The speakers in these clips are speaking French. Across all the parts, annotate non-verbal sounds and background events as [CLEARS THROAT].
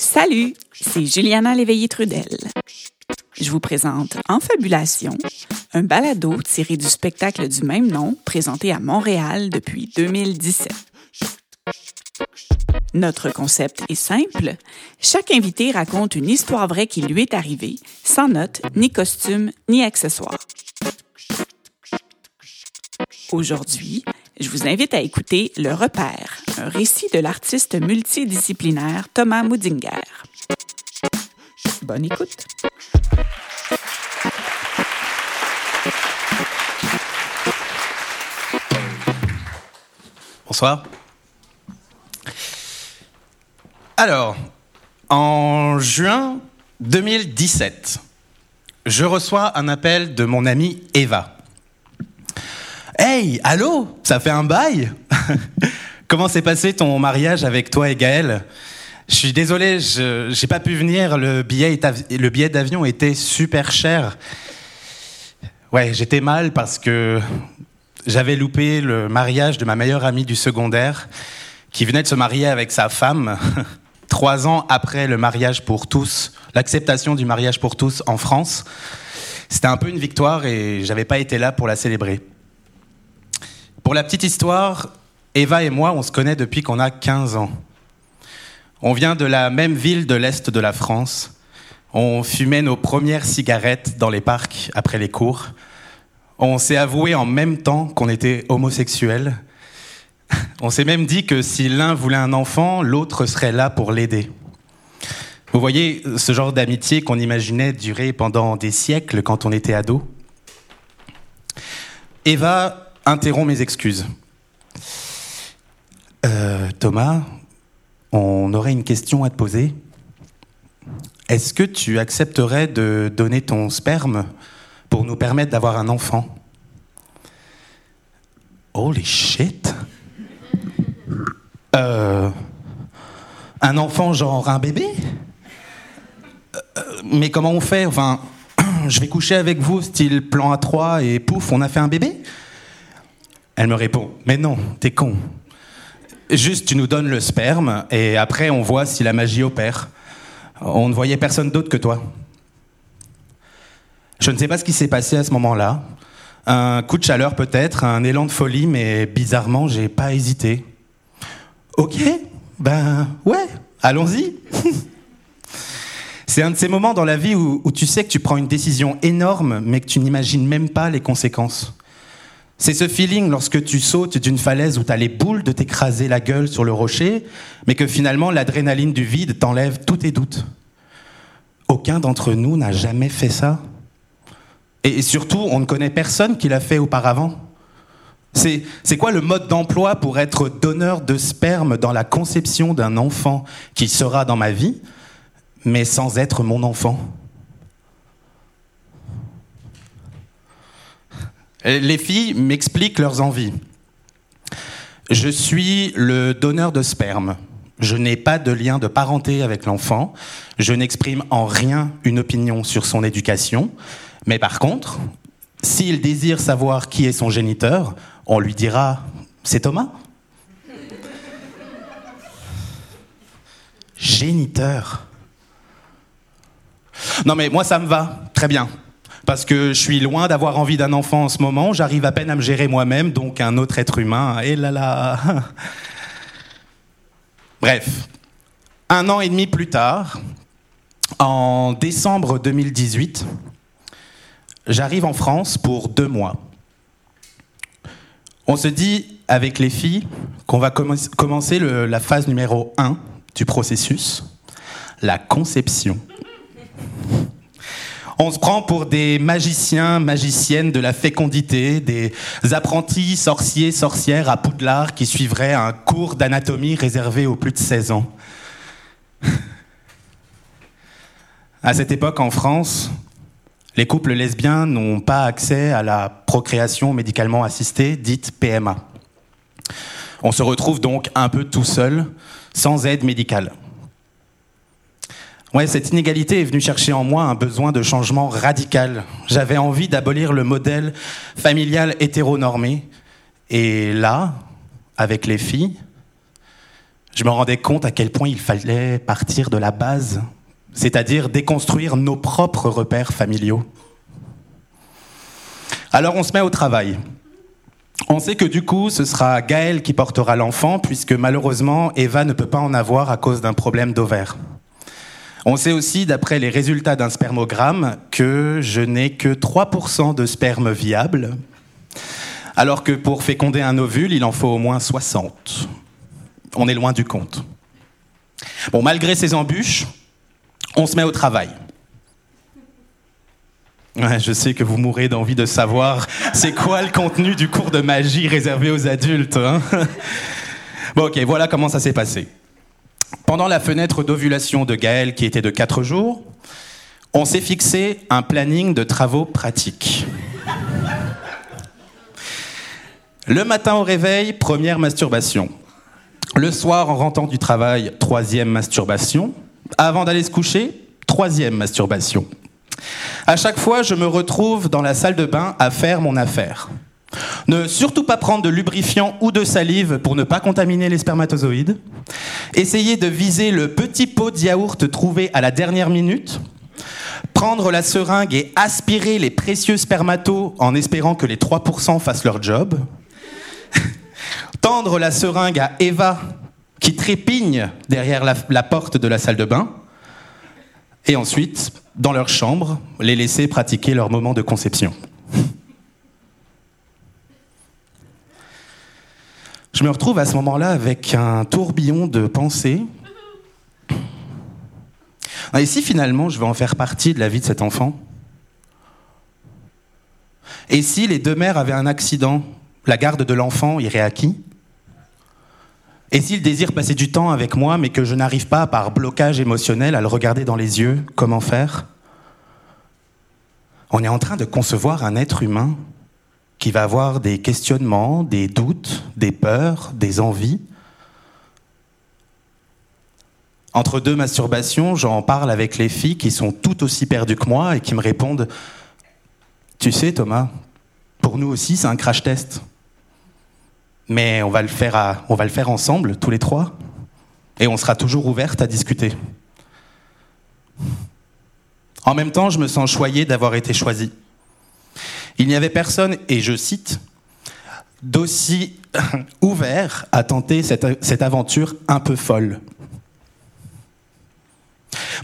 Salut, c'est Juliana Léveillé-Trudel. Je vous présente Enfabulation, un balado tiré du spectacle du même nom présenté à Montréal depuis 2017. Notre concept est simple. Chaque invité raconte une histoire vraie qui lui est arrivée, sans notes, ni costume, ni accessoires. Aujourd'hui, je vous invite à écouter Le Repère, un récit de l'artiste multidisciplinaire Thomas Moudinger. Bonne écoute. Bonsoir. Alors, en juin 2017, je reçois un appel de mon amie Eva. Hey, allô? Ça fait un bail? [LAUGHS] Comment s'est passé ton mariage avec toi et Gaël Je suis désolé, je n'ai pas pu venir, le billet, le billet d'avion était super cher. Ouais, j'étais mal parce que j'avais loupé le mariage de ma meilleure amie du secondaire qui venait de se marier avec sa femme [LAUGHS] trois ans après le mariage pour tous, l'acceptation du mariage pour tous en France. C'était un peu une victoire et j'avais pas été là pour la célébrer. Pour la petite histoire, Eva et moi, on se connaît depuis qu'on a 15 ans. On vient de la même ville de l'Est de la France. On fumait nos premières cigarettes dans les parcs après les cours. On s'est avoué en même temps qu'on était homosexuels. [LAUGHS] On s'est même dit que si l'un voulait un enfant, l'autre serait là pour l'aider. Vous voyez ce genre d'amitié qu'on imaginait durer pendant des siècles quand on était ado? Eva interrompt mes excuses. Euh, Thomas, on aurait une question à te poser. Est-ce que tu accepterais de donner ton sperme pour nous permettre d'avoir un enfant? Holy shit. Euh, Un enfant genre un bébé? Euh, Mais comment on fait? Enfin, [CLEARS THROAT] je vais coucher avec vous, style plan A3, et pouf, on a fait un bébé? Elle me répond, mais non, t'es con. Juste, tu nous donnes le sperme, et après, on voit si la magie opère. On ne voyait personne d'autre que toi. Je ne sais pas ce qui s'est passé à ce moment-là. Un coup de chaleur peut-être, un élan de folie, mais bizarrement, j'ai pas hésité. Ok, ben ouais, allons-y. [LAUGHS] C'est un de ces moments dans la vie où, où, tu sais que tu prends une décision énorme, mais que tu n'imagines même pas les conséquences. C'est ce feeling lorsque tu sautes d'une falaise où tu as les boules de t'écraser la gueule sur le rocher, mais que finalement l'adrénaline du vide t'enlève tous tes doutes. Aucun d'entre nous n'a jamais fait ça. Et surtout, on ne connaît personne qui l'a fait auparavant. C'est quoi le mode d'emploi pour être donneur de sperme dans la conception d'un enfant qui sera dans ma vie, mais sans être mon enfant? Les filles m'expliquent leurs envies. Je suis le donneur de sperme. Je n'ai pas de lien de parenté avec l'enfant. Je n'exprime en rien une opinion sur son éducation. Mais par contre, s'il désire savoir qui est son géniteur, on lui dira C'est Thomas Géniteur. Non mais moi ça me va, très bien. Parce que je suis loin d'avoir envie d'un enfant en ce moment, j'arrive à peine à me gérer moi-même, donc un autre être humain, et là là. [LAUGHS] Bref, un an et demi plus tard, en décembre 2018, j'arrive en France pour deux mois. On se dit avec les filles qu'on va commencer la phase numéro 1 du processus, la conception. On se prend pour des magiciens, magiciennes de la fécondité, des apprentis sorciers, sorcières à Poudlard qui suivraient un cours d'anatomie réservé aux plus de 16 ans. [LAUGHS] À cette époque, en France, les couples lesbiens n'ont pas accès à la procréation médicalement assistée, dite PMA. On se retrouve donc un peu tout seul, sans aide médicale. Cette inégalité est venue chercher en moi un besoin de changement radical. J'avais envie d'abolir le modèle familial hétéronormé. Et là, avec les filles, je me rendais compte à quel point il fallait partir de la base, c'est-à-dire déconstruire nos propres repères familiaux. Alors on se met au travail. On sait que du coup, ce sera Gaël qui portera l'enfant, puisque malheureusement, Eva ne peut pas en avoir à cause d'un problème d'ovaire. On sait aussi, d'après les résultats d'un spermogramme, que je n'ai que 3% de sperme viable, alors que pour féconder un ovule, il en faut au moins 60. On est loin du compte. Bon, malgré ces embûches, on se met au travail. je sais que vous mourrez d'envie de savoir c'est quoi le contenu du cours de magie réservé aux adultes. Hein. bon, ok, voilà comment ça s'est passé. Pendant la fenêtre d'ovulation de Gaël, qui était de 4 jours, on s'est fixé un planning de travaux pratiques. Le matin au réveil, première masturbation. Le soir, en rentrant du travail, troisième masturbation. Avant d'aller se coucher, troisième masturbation. À chaque fois, je me retrouve dans la salle de bain à faire mon affaire. Ne surtout pas prendre de lubrifiant ou de salive pour ne pas contaminer les spermatozoïdes. Essayez de viser le petit pot de yaourt trouvé à la dernière minute. Prendre la seringue et aspirer les précieux spermatos en espérant que les 3% fassent leur job. [LAUGHS] Tendre la seringue à Eva qui trépigne derrière la, la porte de la salle de bain. Et ensuite, dans leur chambre, les laisser pratiquer leur moment de conception. Je me retrouve à ce moment-là avec un tourbillon de pensées. Et si finalement je vais en faire partie de la vie de cet enfant? Et si les deux mères avaient un accident, la garde de l'enfant irait à qui? Et s'il désire passer du temps avec moi, mais que je n'arrive pas, par blocage émotionnel, à le regarder dans les yeux, comment faire? On est en train de concevoir un être humain qui va avoir des questionnements, des doutes, des peurs, des envies. Entre deux masturbations, j'en parle avec les filles qui sont tout aussi perdues que moi et qui me répondent Tu sais, Thomas, pour nous aussi, c'est un crash test. Mais on va le faire, ensemble, tous les trois, et on sera toujours ouverte à discuter. En même temps, je me sens choyé d'avoir été choisi. Il n'y avait personne, et je cite, d'aussi [LAUGHS] ouvert à tenter cette, aventure un peu folle.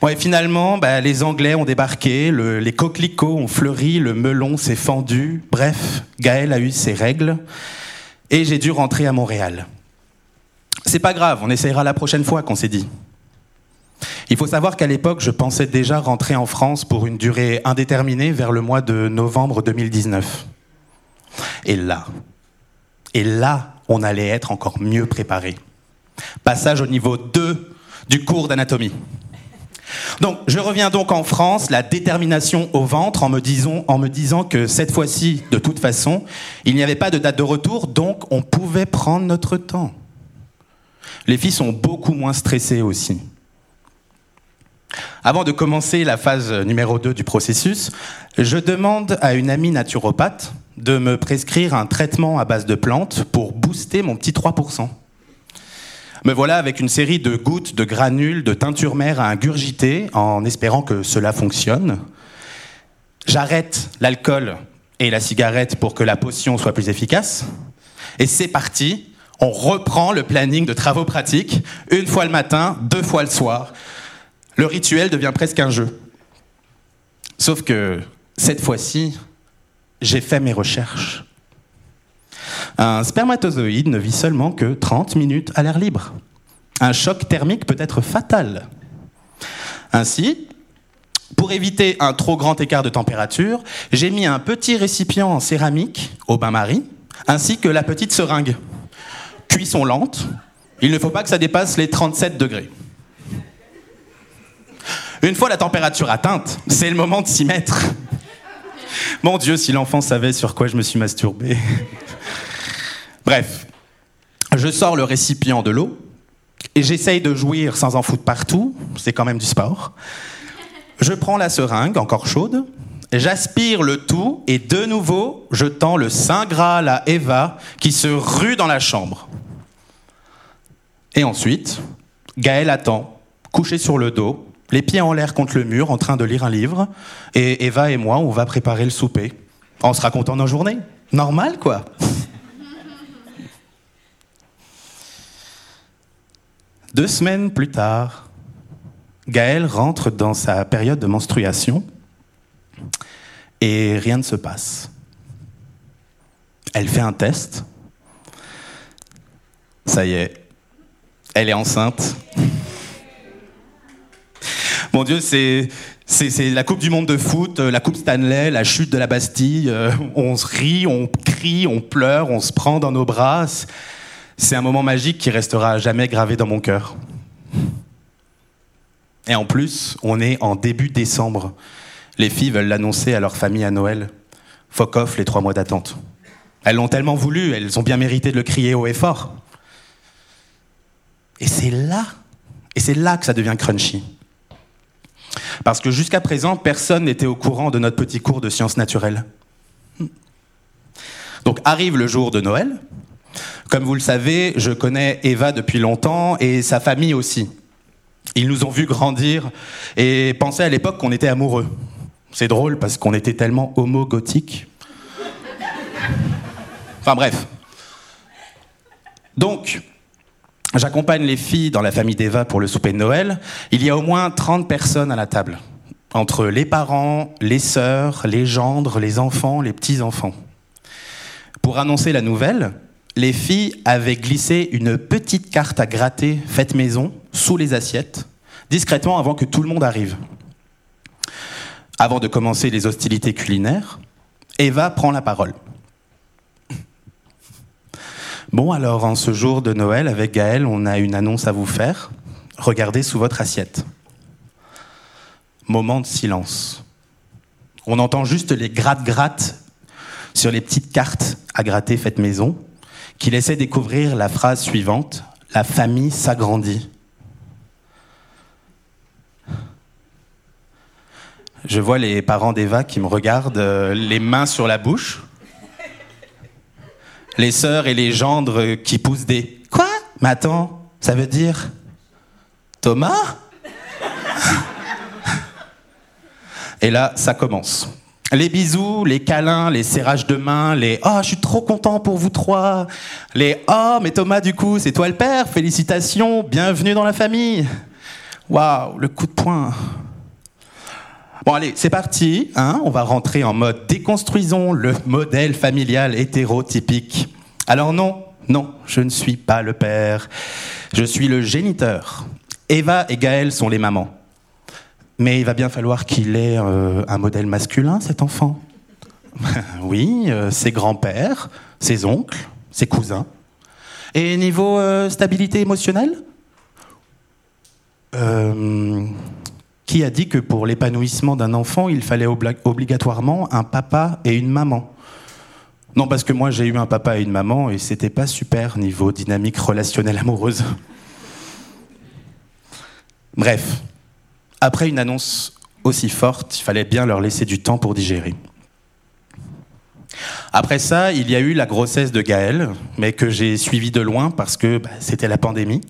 Bon, et finalement, bah, les Anglais ont débarqué, les coquelicots ont fleuri, le melon s'est fendu. Bref, Gaël a eu ses règles et j'ai dû rentrer à Montréal. C'est pas grave, on essayera la prochaine fois, qu'on s'est dit. Il faut savoir qu'à l'époque, je pensais déjà rentrer en France pour une durée indéterminée vers le mois de novembre 2019. Et là, et là, on allait être encore mieux préparé. Passage au niveau 2 du cours d'anatomie. Donc, je reviens donc en France, la détermination au ventre, en me, disant, en me disant que cette fois-ci, de toute façon, il n'y avait pas de date de retour, donc on pouvait prendre notre temps. Les filles sont beaucoup moins stressées aussi. Avant de commencer la phase numéro 2 du processus, je demande à une amie naturopathe de me prescrire un traitement à base de plantes pour booster mon petit 3%. Me voilà avec une série de gouttes, de granules, de teinture mère à ingurgiter en espérant que cela fonctionne. J'arrête l'alcool et la cigarette pour que la potion soit plus efficace. Et c'est parti, on reprend le planning de travaux pratiques, une fois le matin, deux fois le soir, le rituel devient presque un jeu. Sauf que cette fois-ci, j'ai fait mes recherches. Un spermatozoïde ne vit seulement que 30 minutes à l'air libre. Un choc thermique peut être fatal. Ainsi, pour éviter un trop grand écart de température, j'ai mis un petit récipient en céramique au bain-marie, ainsi que la petite seringue. Cuisson lente, il ne faut pas que ça dépasse les 37 degrés. Une fois la température atteinte, c'est le moment de s'y mettre. Mon Dieu, si l'enfant savait sur quoi je me suis masturbé. Bref, je sors le récipient de l'eau et j'essaye de jouir sans en foutre partout, c'est quand même du sport. Je prends la seringue, encore chaude, j'aspire le tout et de nouveau, je tends le Saint Graal à Eva qui se rue dans la chambre. Et ensuite, Gaël attend, couché sur le dos, les pieds en l'air contre le mur, en train de lire un livre. Et Eva et moi, on va préparer le souper, en se racontant nos journées. Normal, quoi. [LAUGHS] Deux semaines plus tard, Gaël rentre dans sa période de menstruation et rien ne se passe. Elle fait un test. Ça y est, elle est enceinte. Mon Dieu, c'est la Coupe du Monde de foot, la Coupe Stanley, la chute de la Bastille. Euh, on se rit, on crie, on pleure, on se prend dans nos bras. C'est un moment magique qui restera jamais gravé dans mon cœur. Et en plus, on est en début décembre. Les filles veulent l'annoncer à leur famille à Noël. Fuck off les trois mois d'attente. Elles l'ont tellement voulu, elles ont bien mérité de le crier haut et fort. Et c'est là, et c'est là que ça devient crunchy. Parce que jusqu'à présent, personne n'était au courant de notre petit cours de sciences naturelles. Donc arrive le jour de Noël. Comme vous le savez, je connais Eva depuis longtemps et sa famille aussi. Ils nous ont vus grandir et pensaient à l'époque qu'on était amoureux. C'est drôle parce qu'on était tellement homo-gothique. Enfin bref. Donc, j'accompagne les filles dans la famille d'Eva pour le souper de Noël. Il y a au moins 30 personnes à la table. Entre les parents, les sœurs, les gendres, les enfants, les petits-enfants. Pour annoncer la nouvelle, les filles avaient glissé une petite carte à gratter faite maison sous les assiettes, discrètement avant que tout le monde arrive. Avant de commencer les hostilités culinaires, Eva prend la parole. Bon, alors, en ce jour de Noël, avec Gaël, on a une annonce à vous faire. Regardez sous votre assiette. Moment de silence. On entend juste les gratte-gratte sur les petites cartes à gratter faites maison qui laissait découvrir la phrase suivante La famille s'agrandit. Je vois les parents d'Eva qui me regardent, euh, les mains sur la bouche. Les sœurs et les gendres qui poussent des Quoi? Mais attends, ça veut dire Thomas? Et là, ça commence. Les bisous, les câlins, les serrages de main, les oh, je suis trop content pour vous trois. Les oh, mais Thomas, du coup, c'est toi le père, félicitations, bienvenue dans la famille. Waouh, le coup de poing. Bon, allez, c'est parti. Hein on va rentrer en mode déconstruisons le modèle familial hétérotypique. Alors, non, non, je ne suis pas le père. Je suis le géniteur. Eva et Gaël sont les mamans. Mais il va bien falloir qu'il ait euh, un modèle masculin, cet enfant. [LAUGHS] oui, euh, ses grands-pères, ses oncles, ses cousins. Et niveau euh, stabilité émotionnelle? Qui a dit que pour l'épanouissement d'un enfant, il fallait obligatoirement un papa et une maman Non, parce que moi j'ai eu un papa et une maman et c'était pas super niveau dynamique relationnelle amoureuse. Bref, après une annonce aussi forte, il fallait bien leur laisser du temps pour digérer. Après ça, il y a eu la grossesse de Gaël, mais que j'ai suivi de loin parce que bah, c'était la pandémie.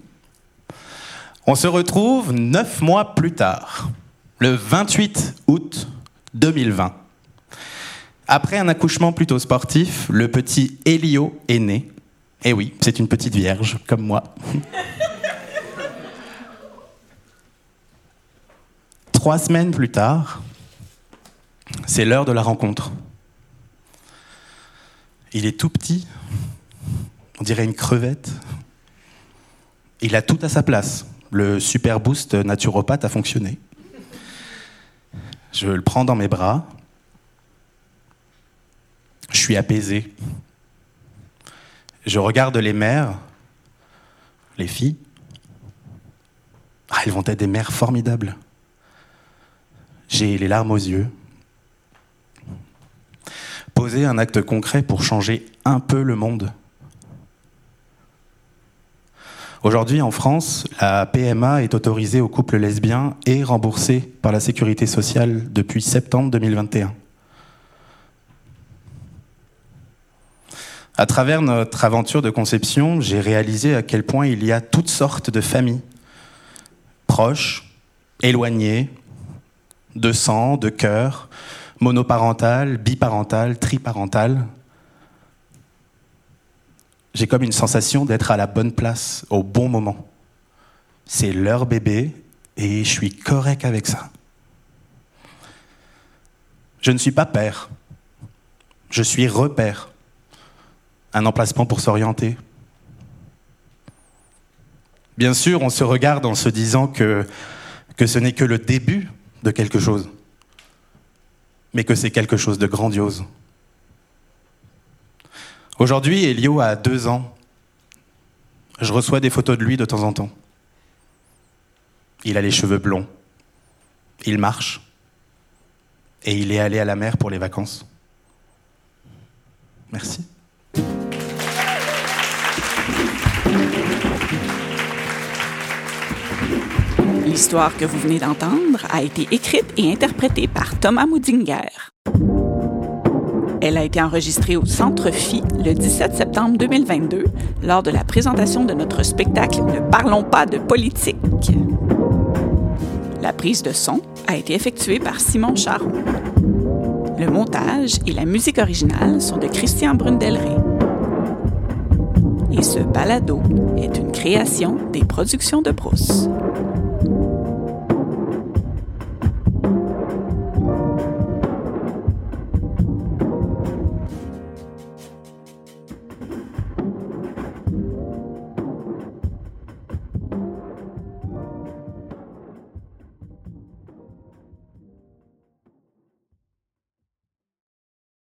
On se retrouve neuf mois plus tard, le 28 août 2020. Après un accouchement plutôt sportif, le petit Elio est né. Et eh oui, c'est une petite vierge, comme moi. [LAUGHS] Trois semaines plus tard, c'est l'heure de la rencontre. Il est tout petit, on dirait une crevette. Il a tout à sa place. Le super boost naturopathe a fonctionné. Je le prends dans mes bras. Je suis apaisé. Je regarde les mères, les filles. Ah, elles vont être des mères formidables. J'ai les larmes aux yeux. Poser un acte concret pour changer un peu le monde. Aujourd'hui, en France, la PMA est autorisée aux couples lesbiens et remboursée par la sécurité sociale depuis septembre 2021. À travers notre aventure de conception, j'ai réalisé à quel point il y a toutes sortes de familles, proches, éloignées, de sang, de cœur, monoparentales, biparentales, triparentales. J'ai comme une sensation d'être à la bonne place, au bon moment. C'est leur bébé et je suis correct avec ça. Je ne suis pas père, je suis repère un emplacement pour s'orienter. Bien sûr, on se regarde en se disant que, que ce n'est que le début de quelque chose, mais que c'est quelque chose de grandiose. Aujourd'hui, Elio a deux ans. Je reçois des photos de lui de temps en temps. Il a les cheveux blonds. Il marche. Et il est allé à la mer pour les vacances. Merci. L'histoire que vous venez d'entendre a été écrite et interprétée par Thomas Moudinger. Elle a été enregistrée au Centre Phi le 17 septembre 2022 lors de la présentation de notre spectacle Ne parlons pas de politique. La prise de son a été effectuée par Simon Charon. Le montage et la musique originale sont de Christian Brundelrey. Et ce balado est une création des productions de Brousse.